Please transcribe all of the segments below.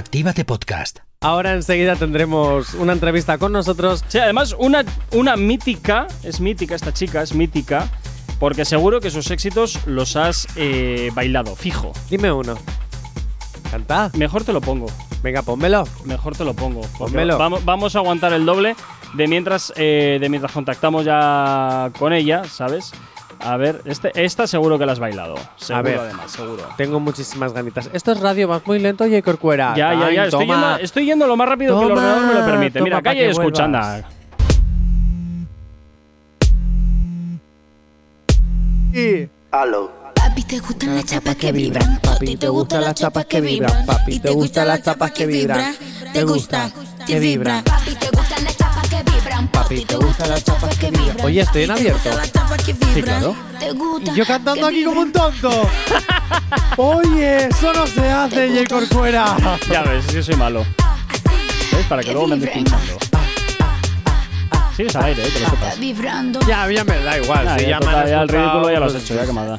Actívate Podcast. Ahora enseguida tendremos una entrevista con nosotros. Sí, además, una, una mítica, es mítica esta chica, es mítica, porque seguro que sus éxitos los has eh, bailado, fijo. Dime uno. Canta. Mejor te lo pongo. Venga, pónmelo. Mejor te lo pongo. Pónmelo. Vamos, vamos a aguantar el doble de mientras, eh, de mientras contactamos ya con ella, ¿sabes? A ver, este, esta seguro que la has bailado. Seguro, ver. además, seguro. Tengo muchísimas ganitas. Esto es radio, vas muy lento, J. Corcuera. Ya, ya, ya. Ay, Estoy toma. yendo, estoy yendo lo más rápido que el ordenador me lo permite. toma, Mira, que y escucha, anda. Y- Papi, te gustan las chapas que vibran. Papi, te gustan las chapas que vibran. Papi, te gustan las chapas que vibran. Te gusta. Papi, te gustan las chapas que vibran. Papi, te gustan las chapas que vibran. Oye, estoy en abierto. Sí, claro. Y yo cantando aquí como un tonto. Oye, eso no se hace, J. Corcuera. Ya ves, es que soy malo. ¿Ves? Para que luego me andes pinchando. Sigues al aire, eh, que lo sepas. Ya, ya me da igual. Nah, si ya, ya me total, ya el ridículo ya lo has hecho, ya que más da.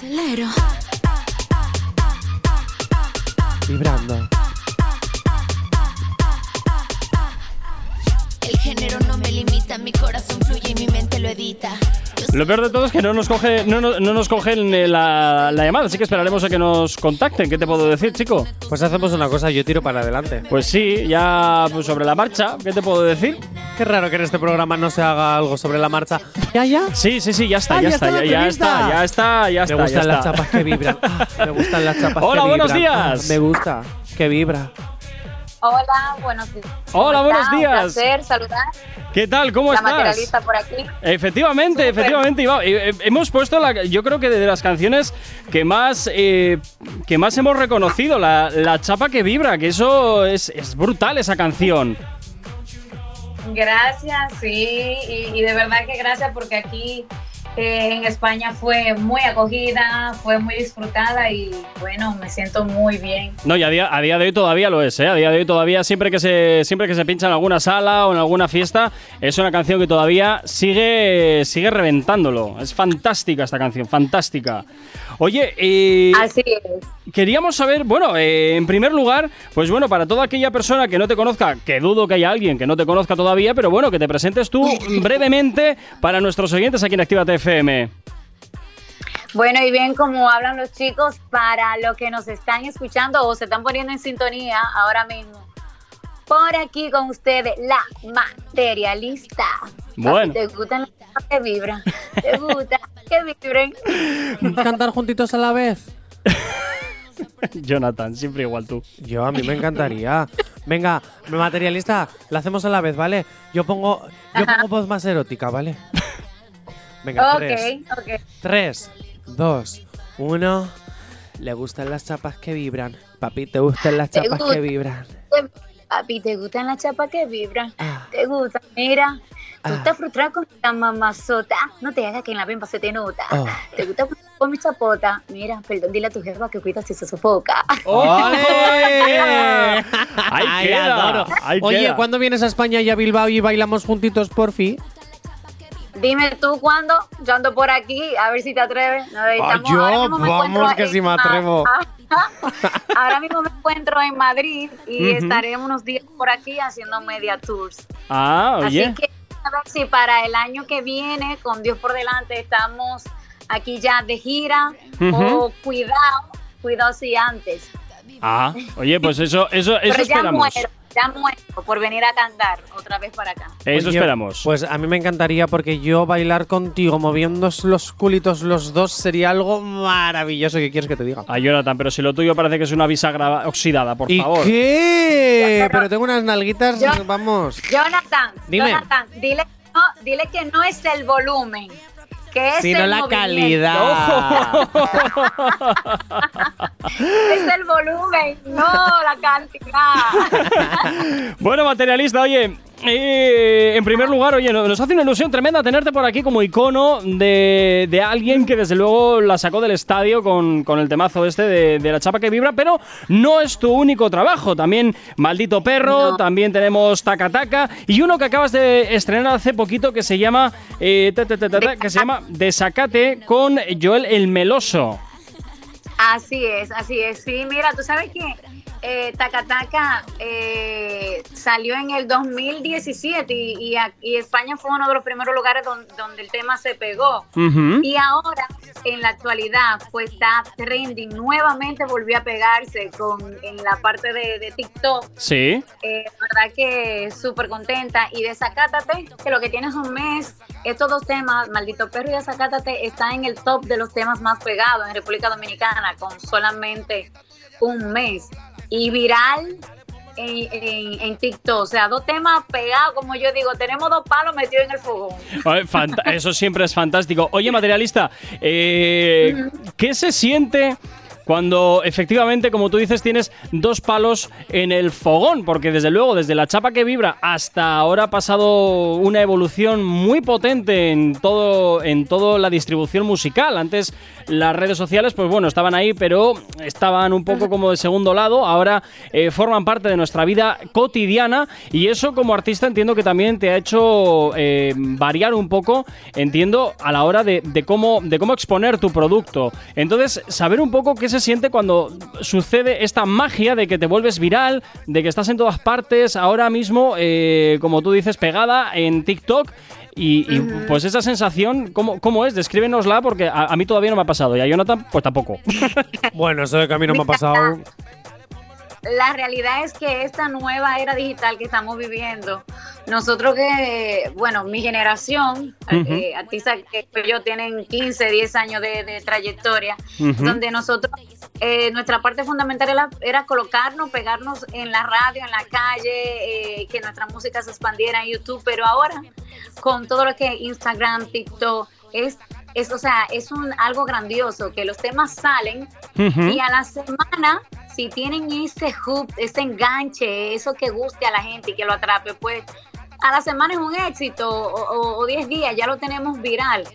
Vibrando. Me limita, mi corazón fluye y mi mente lo edita. Lo peor de todo es que no nos, coge, no, no- no nos cogen la, la llamada, así que esperaremos a que nos contacten. ¿Qué te puedo decir, chico? Pues hacemos una cosa, yo tiro para adelante. Pues sí, ya pues, sobre la marcha, ¿qué te puedo decir? Qué raro que en este programa no se haga algo sobre la marcha. ¿Ya, ya? Sí, sí, sí, ya está, Ah, ya, ya está, está ya, ya está, ya está, ya está. me gustan ya las chapas que vibran. Ah, me gustan las chapas Hola, que buenos vibran. días. Ah, me gusta. Que vibra. Hola, buenos días. ¿Cómo Hola, buenos está? días. Un placer saludar. ¿Qué tal? ¿Cómo la estás? materialista por aquí. Efectivamente, efectivamente, Iván. Eh, Hemos puesto, la, yo creo que de las canciones que más, eh, que más hemos reconocido, la, la chapa que vibra, que eso es, es brutal esa canción. Gracias, sí, y, y de verdad que gracias porque aquí eh, en España fue muy acogida, fue muy disfrutada y bueno, me siento muy bien. No, y a día, a día de hoy todavía lo es, ¿eh? A día de hoy todavía, siempre que, se, siempre que se pincha en alguna sala o en alguna fiesta, es una canción que todavía sigue, sigue reventándolo. Es fantástica esta canción, fantástica. Oye, eh, Así es. queríamos saber, bueno, eh, en primer lugar, pues bueno, para toda aquella persona que no te conozca, que dudo que haya alguien que no te conozca todavía, pero bueno, que te presentes tú brevemente para nuestros oyentes aquí en Actívate FM. Bueno, y bien como hablan los chicos, para los que nos están escuchando o se están poniendo en sintonía ahora mismo, por aquí con ustedes, la materialista. Bueno. ¿Te gustan las que vibran? ¿Te gusta que vibren? ¿Cantar juntitos a la vez? Jonathan, siempre igual tú. Yo, a mí me encantaría. Venga, materialista, la hacemos a la vez, ¿vale? Yo pongo, yo pongo voz más erótica, ¿vale? Venga, tres. Ok, ok. Tres, dos, uno. Le gustan las chapas que vibran. Papi, ¿te gustan las chapas gusta. que vibran? Papi, ¿te gustan las chapas que vibran? Ah. ¿Te gustan? Mira, tú Ah. estás frustrado con la mamazota. No te hagas que en la pimpa se te nota. Oh. ¿Te gusta con mi chapota? Mira, perdón, dile a tu jefa que cuida si se sofoca. ¡Ole! Ay, queda, adoro. Oye, queda. ¿cuándo vienes a España y a Bilbao y bailamos juntitos por fin? Dime tú cuándo, yo ando por aquí, a ver si te atreves. Estamos- yo, ahora mismo me vamos que sí me atrevo. ahora mismo me encuentro en Madrid y Ujú. estaremos unos días por aquí haciendo media tours. Ah, oye. Así que a ver si para el año que viene, con Dios por delante, estamos aquí ya de gira o cuidado, cuidado si antes. Ah, oye, pues eso, eso, eso Pero ya esperamos. muero, ya muero por venir a cantar otra vez para acá. Eso Oye, esperamos. Pues a mí me encantaría porque yo bailar contigo moviendo los culitos los dos sería algo maravilloso. ¿Qué quieres que te diga? A Jonathan, pero si lo tuyo parece que es una bisagra oxidada, por ¿Y favor. qué? Pero tengo unas nalguitas, Yo- vamos. Jonathan, Dime. Jonathan, dile, no, dile que no es el volumen, que es Sino el la movimiento. calidad. Es el volumen, no la cantidad. Bueno, materialista, oye, eh, en primer lugar, oye, no- nos hace una ilusión tremenda tenerte por aquí como icono de, de alguien que desde luego la sacó del estadio con, con el temazo este de, de la chapa que vibra, pero no es tu único trabajo. También Maldito Perro, No. también tenemos Taca Taca y uno que acabas de estrenar hace poquito que se llama, eh, ta, ta, ta, ta, ta, que se llama Desacate con Joel el Meloso. Así es, así es. Sí, mira, tú sabes que eh, Taca Taca eh, salió en el 2017 y, y a- y España fue uno de los primeros lugares don- donde, el tema se pegó. Y ahora, en la actualidad, pues está trending. Nuevamente volvió a pegarse con, en la parte de, de TikTok. Sí. Eh, verdad que súper contenta. Y Desacátate, que lo que tiene es un mes. Estos dos temas, Maldito Perro y Desacátate, está en el top de los temas más pegados en República Dominicana con solamente un mes. Y viral en, en- en TikTok. O sea, dos temas pegados, como yo digo, tenemos dos palos metidos en el fogón. Eso siempre es fantástico. Oye, materialista, eh, ¿qué se siente cuando efectivamente, como tú dices, tienes dos palos en el fogón? Porque desde luego, desde la chapa que vibra hasta ahora ha pasado una evolución muy potente en todo, en toda la distribución musical. Antes las redes sociales, pues bueno, estaban ahí, pero estaban un poco como de segundo lado. Ahora eh, forman parte de nuestra vida cotidiana y eso como artista entiendo que también te ha hecho eh, variar un poco, entiendo, a la hora de, de cómo, de cómo exponer tu producto. Entonces, saber un poco qué se siente cuando sucede esta magia de que te vuelves viral, de que estás en todas partes, ahora mismo, eh, como tú dices, pegada en TikTok. Y, y, pues esa sensación, ¿cómo, cómo es? Descríbenosla porque a, a mí todavía no me ha pasado y a Jonathan pues tampoco. Bueno, eso de camino me ha pasado. La realidad es que esta nueva era digital que estamos viviendo, nosotros que, bueno, mi generación, eh, artistas que yo tienen 15, 10 años de, de trayectoria, donde nosotros, eh, nuestra parte fundamental era, era colocarnos, pegarnos en la radio, en la calle, eh, que nuestra música se expandiera en YouTube, pero ahora con todo lo que es Instagram, TikTok, es, es, o sea, es un, algo grandioso, que los temas salen y a la semana, si tienen ese hook, ese enganche, eso que guste a la gente y que lo atrape, pues a la semana es un éxito o, o- o 10 días, ya lo tenemos viral.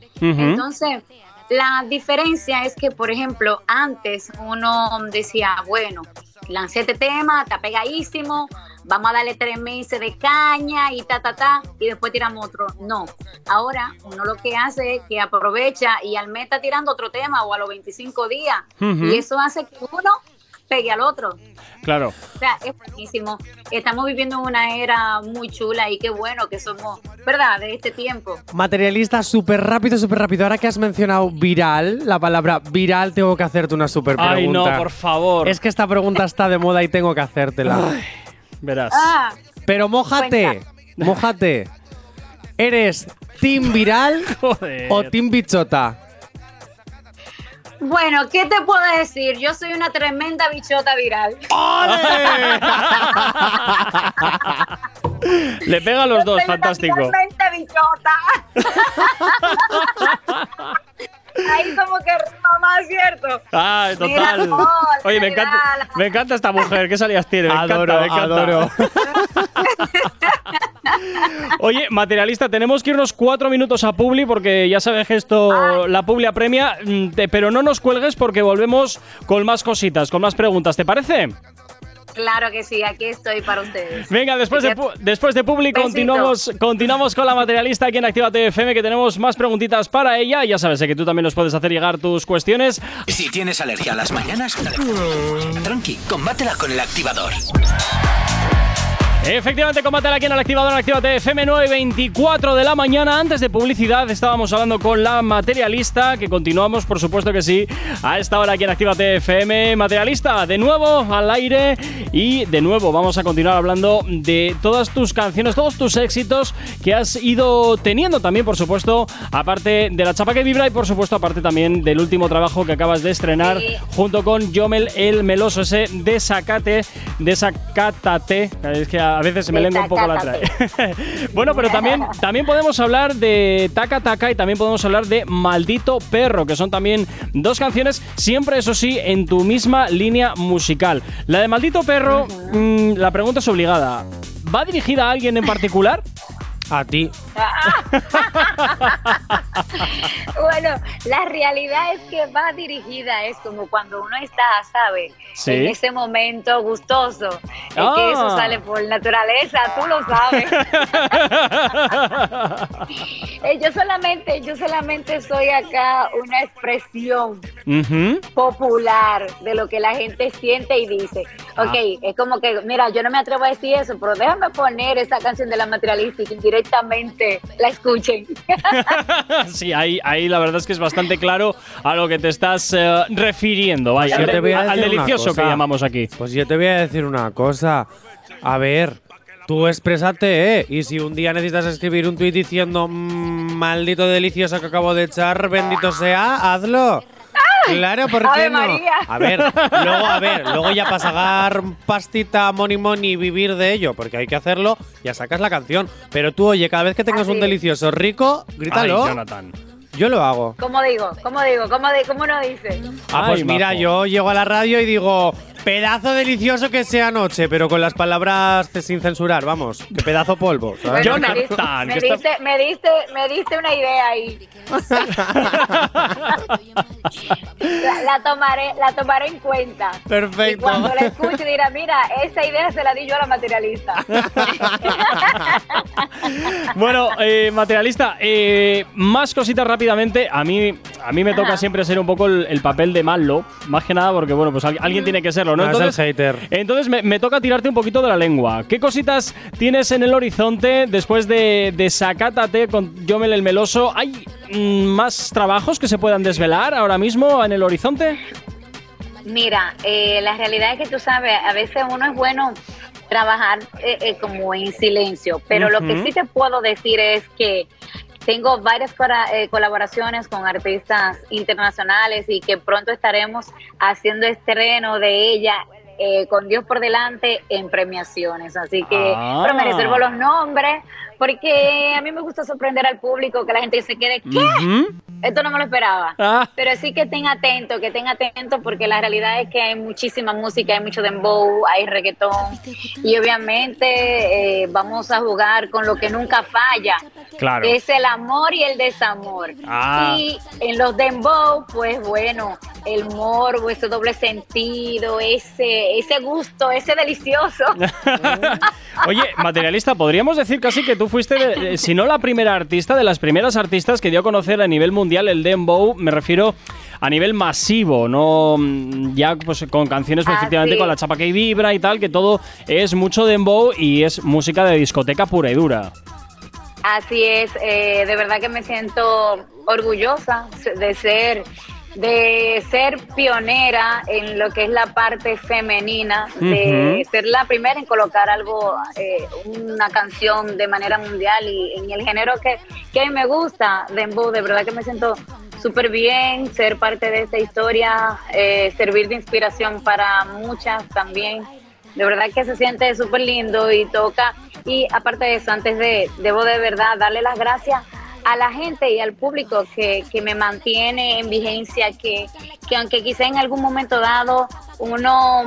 Entonces, la diferencia es que, por ejemplo, antes uno decía, bueno, lancé este tema, está pegadísimo, vamos a darle tres meses de caña y ta, ta, ta, y después tiramos otro. No, ahora uno lo que hace es que aprovecha y al mes está tirando otro tema o a los 25 días, y eso hace que uno pegue al otro. Claro. O sea, es buenísimo. Estamos viviendo en una era muy chula y qué bueno que somos, ¿verdad?, de este tiempo. Materialista, súper rápido, súper rápido. Ahora que has mencionado viral, la palabra viral, tengo que hacerte una súper pregunta. Ay, no, por favor. Es que esta pregunta está de moda y tengo que hacértela. Verás. Ah, Pero mójate, mójate. ¿Eres team viral Joder. o team bichota? Bueno, ¿qué te puedo decir? Yo soy una tremenda bichota viral. Le pega a los dos, Soy una fantástico. Tremenda bichota. Ahí como que rima más, ¿cierto? Mira, total. hola, Oye, me encanta, mira. me encanta esta mujer. ¿Qué salidas tiene? Me Adoro, encanta, me encanta. adoro. Oye, materialista, tenemos que irnos cuatro minutos a Publi porque ya sabes que esto, la Publi apremia, mm, pero no nos cuelgues porque volvemos con más cositas, con más preguntas, ¿te parece? Claro que sí, aquí estoy para ustedes. Venga, después de, pu- después de Publi Besito. continuamos, continuamos con la materialista aquí en Actívate FM que tenemos más preguntitas para ella. Ya sabes eh, que tú también nos puedes hacer llegar tus cuestiones. Si tienes alergia a las mañanas, tranqui, combátela con el activador. Efectivamente, combátela aquí en el activador en Actívate FM 9 y 24 de la mañana. Antes de publicidad estábamos hablando con la materialista, que continuamos, por supuesto que sí, a esta hora aquí en Actívate FM. Materialista, de nuevo al aire y de nuevo vamos a continuar hablando de todas tus canciones, todos tus éxitos que has ido teniendo también, por supuesto, aparte de la chapa que vibra y por supuesto aparte también del último trabajo que acabas de estrenar Sí. junto con Yomel el Meloso, ese desacate, desacátate. Es que a veces se me lengua un poco la trae. bueno, pero también, también podemos hablar de Taca Taca y también podemos hablar de Maldito Perro, que son también dos canciones, siempre eso sí, en tu misma línea musical. La de Maldito Perro, mm, la pregunta es obligada. ¿Va dirigida a alguien en particular? A ti. bueno, la realidad es que va dirigida, es como cuando uno está, ¿sabes? Sí. En ese momento gustoso. Es Ah. que eso sale por naturaleza, tú lo sabes. Eh, yo solamente, yo solamente soy acá una expresión popular de lo que la gente siente y dice. Ok, es como que, mira, yo no me atrevo a decir eso, pero déjame poner esa canción de la materialista y directamente la escuchen. sí, ahí, ahí la verdad es que es bastante claro a lo que te estás eh, refiriendo. Vaya, Yo te voy a al delicioso que llamamos aquí. Pues yo te voy a decir una cosa. A ver, tú exprésate, ¿eh? Y si un día necesitas escribir un tuit diciendo "Mm, maldito delicioso que acabo de echar, bendito sea, hazlo. Claro, ¿por qué no? María. A ver, luego, a ver, luego ya para sacar pastita, money money y vivir de ello, porque hay que hacerlo, ya sacas la canción. Pero tú, oye, cada vez que tengas Así un delicioso rico, grítalo. Ay, Jonathan. Yo lo hago. ¿Cómo digo? ¿Cómo digo? ¿Cómo, de, cómo uno dice? Ah, pues Ay, mira, yo llego a la radio y digo, pedazo delicioso que sea noche, pero con las palabras sin censurar, vamos, que pedazo polvo. ¿sabes? Yo me, Jonathan, diste, me, diste, me, diste, me diste una idea ahí. la, la tomaré, la tomaré en cuenta. Y Perfecto. cuando la escuche dirá, mira, esa idea se la di yo a la materialista. Bueno, eh, materialista, eh, más cositas rápidamente. A mí, a mí me toca Ajá. siempre ser un poco el, el papel de malo, más que nada porque, bueno, pues al- alguien tiene que serlo, ¿no? No, es el hater. entonces me, me toca tirarte un poquito de la lengua. ¿Qué cositas tienes en el horizonte después de, de Sacátate con Yomel el Meloso? ¿Hay mm, más trabajos que se puedan desvelar ahora mismo en el horizonte? Mira, eh, la realidad es que tú sabes, a veces uno es bueno trabajar eh, eh, como en silencio, pero lo que sí te puedo decir es que tengo varias eh, colaboraciones con artistas internacionales y que pronto estaremos haciendo estreno de ella. eh, con Dios por delante en premiaciones, así que Ah. pero me reservo los nombres porque a mí me gusta sorprender al público, que la gente se quede, ¿qué? Esto no me lo esperaba. Ah. Pero sí que estén atentos, que estén atentos porque la realidad es que hay muchísima música, hay mucho dembow, hay reggaetón y obviamente eh, vamos a jugar con lo que nunca falla, Claro. que es el amor y el desamor. Ah. Y en los dembow, pues bueno, el morbo, ese doble sentido, ese, ese gusto, ese delicioso. Oye, materialista, podríamos decir casi que tú fuiste, de- eh, si no la primera artista, de las primeras artistas que dio a conocer a nivel mundial el dembow, me refiero a nivel masivo, no mm, ya pues con canciones pues, Ah, efectivamente sí. con la chapa que vibra y tal, que todo es mucho dembow y es música de discoteca pura y dura. Así es, eh, de verdad que me siento orgullosa de ser de ser pionera en lo que es la parte femenina, de ser la primera en colocar algo, eh, una canción de manera mundial y en el género que, que me gusta, Dembow, de verdad que me siento súper bien ser parte de esta historia, eh, servir de inspiración para muchas también. De verdad que se siente súper lindo y toca. Y aparte de eso, antes de, debo de verdad darle las gracias a la gente y al público que, que me mantiene en vigencia, que, que aunque quizá en algún momento dado uno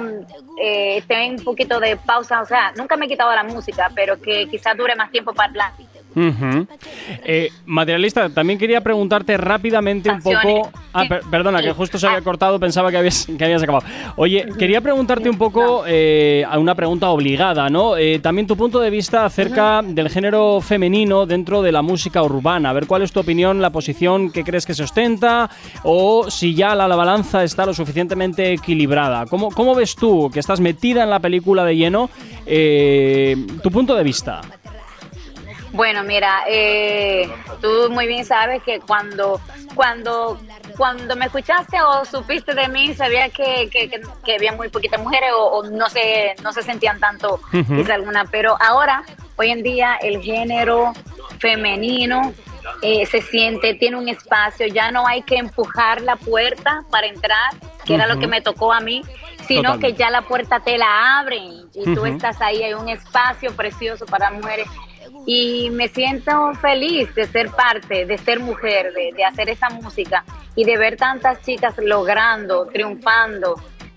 eh, esté en un poquito de pausa, o sea, nunca me he quitado la música, pero que quizás dure más tiempo para Eh, materialista, también quería preguntarte rápidamente un poco. Ah, per- perdona, que justo se había Ah. cortado, pensaba que habías, que habías acabado. Oye, quería preguntarte un poco eh, a una pregunta obligada, ¿no? Eh, también tu punto de vista acerca del género femenino dentro de la música urbana. A ver cuál es tu opinión, la posición que crees que se ostenta, o si ya la, la balanza está lo suficientemente equilibrada. ¿Cómo, ¿Cómo ves tú, que estás metida en la película de lleno, eh, tu punto de vista? Bueno, mira, eh, tú muy bien sabes que cuando, cuando, cuando me escuchaste o supiste de mí, sabía que, que, que- que había muy poquitas mujeres o, o no se, no se sentían tanto quizá alguna, pero ahora, hoy en día, el género femenino eh, se siente, tiene un espacio, ya no hay que empujar la puerta para entrar, que era lo que me tocó a mí, sino Total. que ya la puerta te la abren y tú estás ahí, hay un espacio precioso para mujeres. Y me siento feliz de ser parte, de ser mujer, de, de hacer esa música y de ver tantas chicas logrando, triunfando,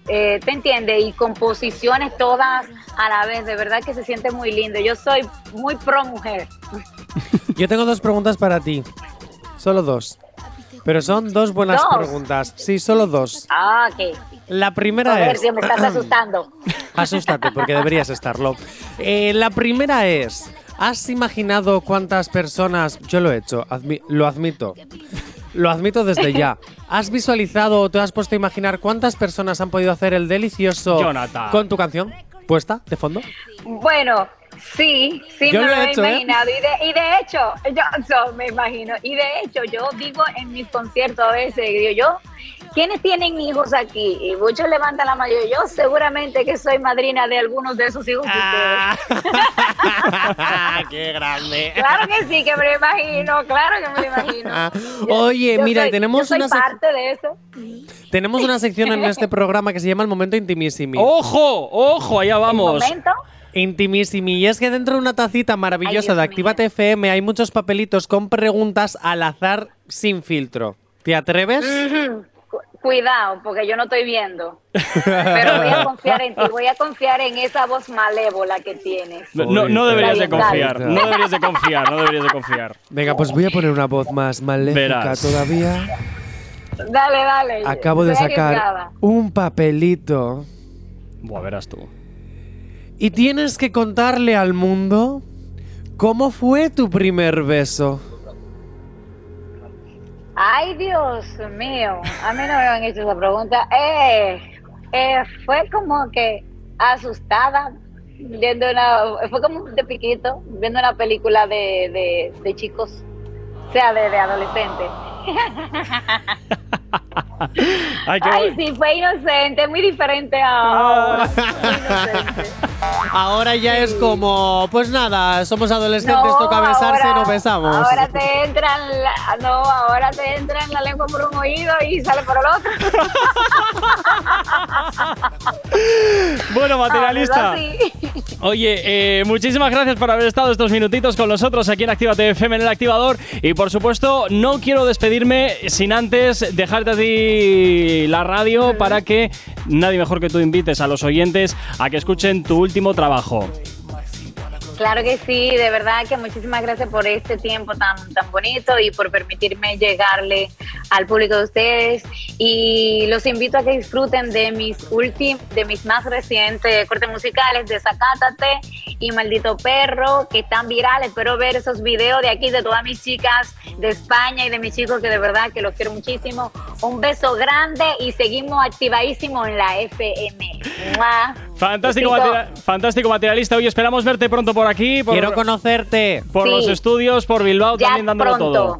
eh, ¿te entiendes? Y composiciones todas a la vez, de verdad que se siente muy lindo. Yo soy muy pro mujer. Yo tengo dos preguntas para ti. Solo dos. Pero son dos buenas ¿Dos? preguntas. Sí, solo dos. Ah, ok. La primera A ver, es. tío, me estás asustando. Asústate, porque deberías estarlo. Eh, la primera es. ¿Has imaginado cuántas personas.? Yo lo he hecho, admi- lo admito. Lo admito desde ya. ¿Has visualizado o te has puesto a imaginar cuántas personas han podido hacer el delicioso Jonathan. con tu canción puesta de fondo? Bueno, sí, sí Yo me lo lo he he hecho, ¿eh? imaginado. Y, de, y de hecho, yo so, me imagino. Y de hecho, yo digo en mis conciertos a veces, digo yo, ¿quiénes tienen hijos aquí? Y muchos levantan la mano. Yo seguramente que soy madrina de algunos de esos hijos de ustedes. ¡Qué grande! Claro que sí, que me lo imagino, claro que me lo imagino. Yo- Oye, yo mira, soy- tenemos yo soy una parte de eso. Tenemos una sección en este programa que se llama El Momento Intimissimi. ¡Ojo! ¡Ojo! Allá vamos. momento. Intimissimi. Y es que dentro de una tacita maravillosa Ay, de Actívate FM hay muchos papelitos con preguntas al azar sin filtro. ¿Te atreves? Cu- Cuidado, porque yo no estoy viendo. Pero voy a confiar en ti, voy a confiar en esa voz malévola que tienes. No, no, no deberías de confiar. No deberías de confiar. No deberías de confiar. Venga, pues voy a poner una voz más maléfica Verás. todavía. Dale, dale. Acabo de sacar un papelito Buah, verás tú. y tienes que contarle al mundo cómo fue tu primer beso. Ay, Dios mío. A mí no me han hecho esa pregunta. Eh, eh, fue como que asustada viendo una. Fue como de piquito viendo una película de, de, chicos. O sea, de, de adolescentes. Ay, qué Ay, bu- sí, fue inocente, muy diferente a ahora. Inocente. Ahora ya es como, pues nada, somos adolescentes, toca besarse y nos besamos. Ahora te entran, la- no, ahora te entran la lengua por un oído y sale por el otro. Bueno, materialista. Ah. Oye, eh, muchísimas gracias por haber estado estos minutitos con nosotros aquí en Actívate FM en el activador. Y por supuesto, no quiero despedirme sin antes dejarte a ti la radio para que nadie mejor que tú invites a los oyentes a que escuchen tu último trabajo. Claro que sí, de verdad que muchísimas gracias por este tiempo tan, tan bonito y por permitirme llegarle al público de ustedes. Y los invito a que disfruten de mis últimos, de mis más recientes cortes musicales de Zacátate y Maldito Perro, que están virales. Espero ver esos videos de aquí, de todas mis chicas de España y de mis chicos que de verdad que los quiero muchísimo. Un beso grande y seguimos activadísimos en la FM. ¡Mua! Fantástico, materi- fantástico materialista. Hoy esperamos verte pronto por aquí, por, Quiero conocerte. por Sí. los estudios, por Bilbao Ya también dándolo pronto. todo.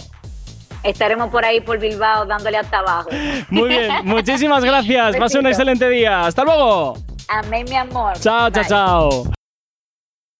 Estaremos por ahí por Bilbao dándole hasta abajo. Muy bien, muchísimas gracias. Pase un excelente día. Hasta luego. Amén, mi amor. Chao, chao, Bye. chao.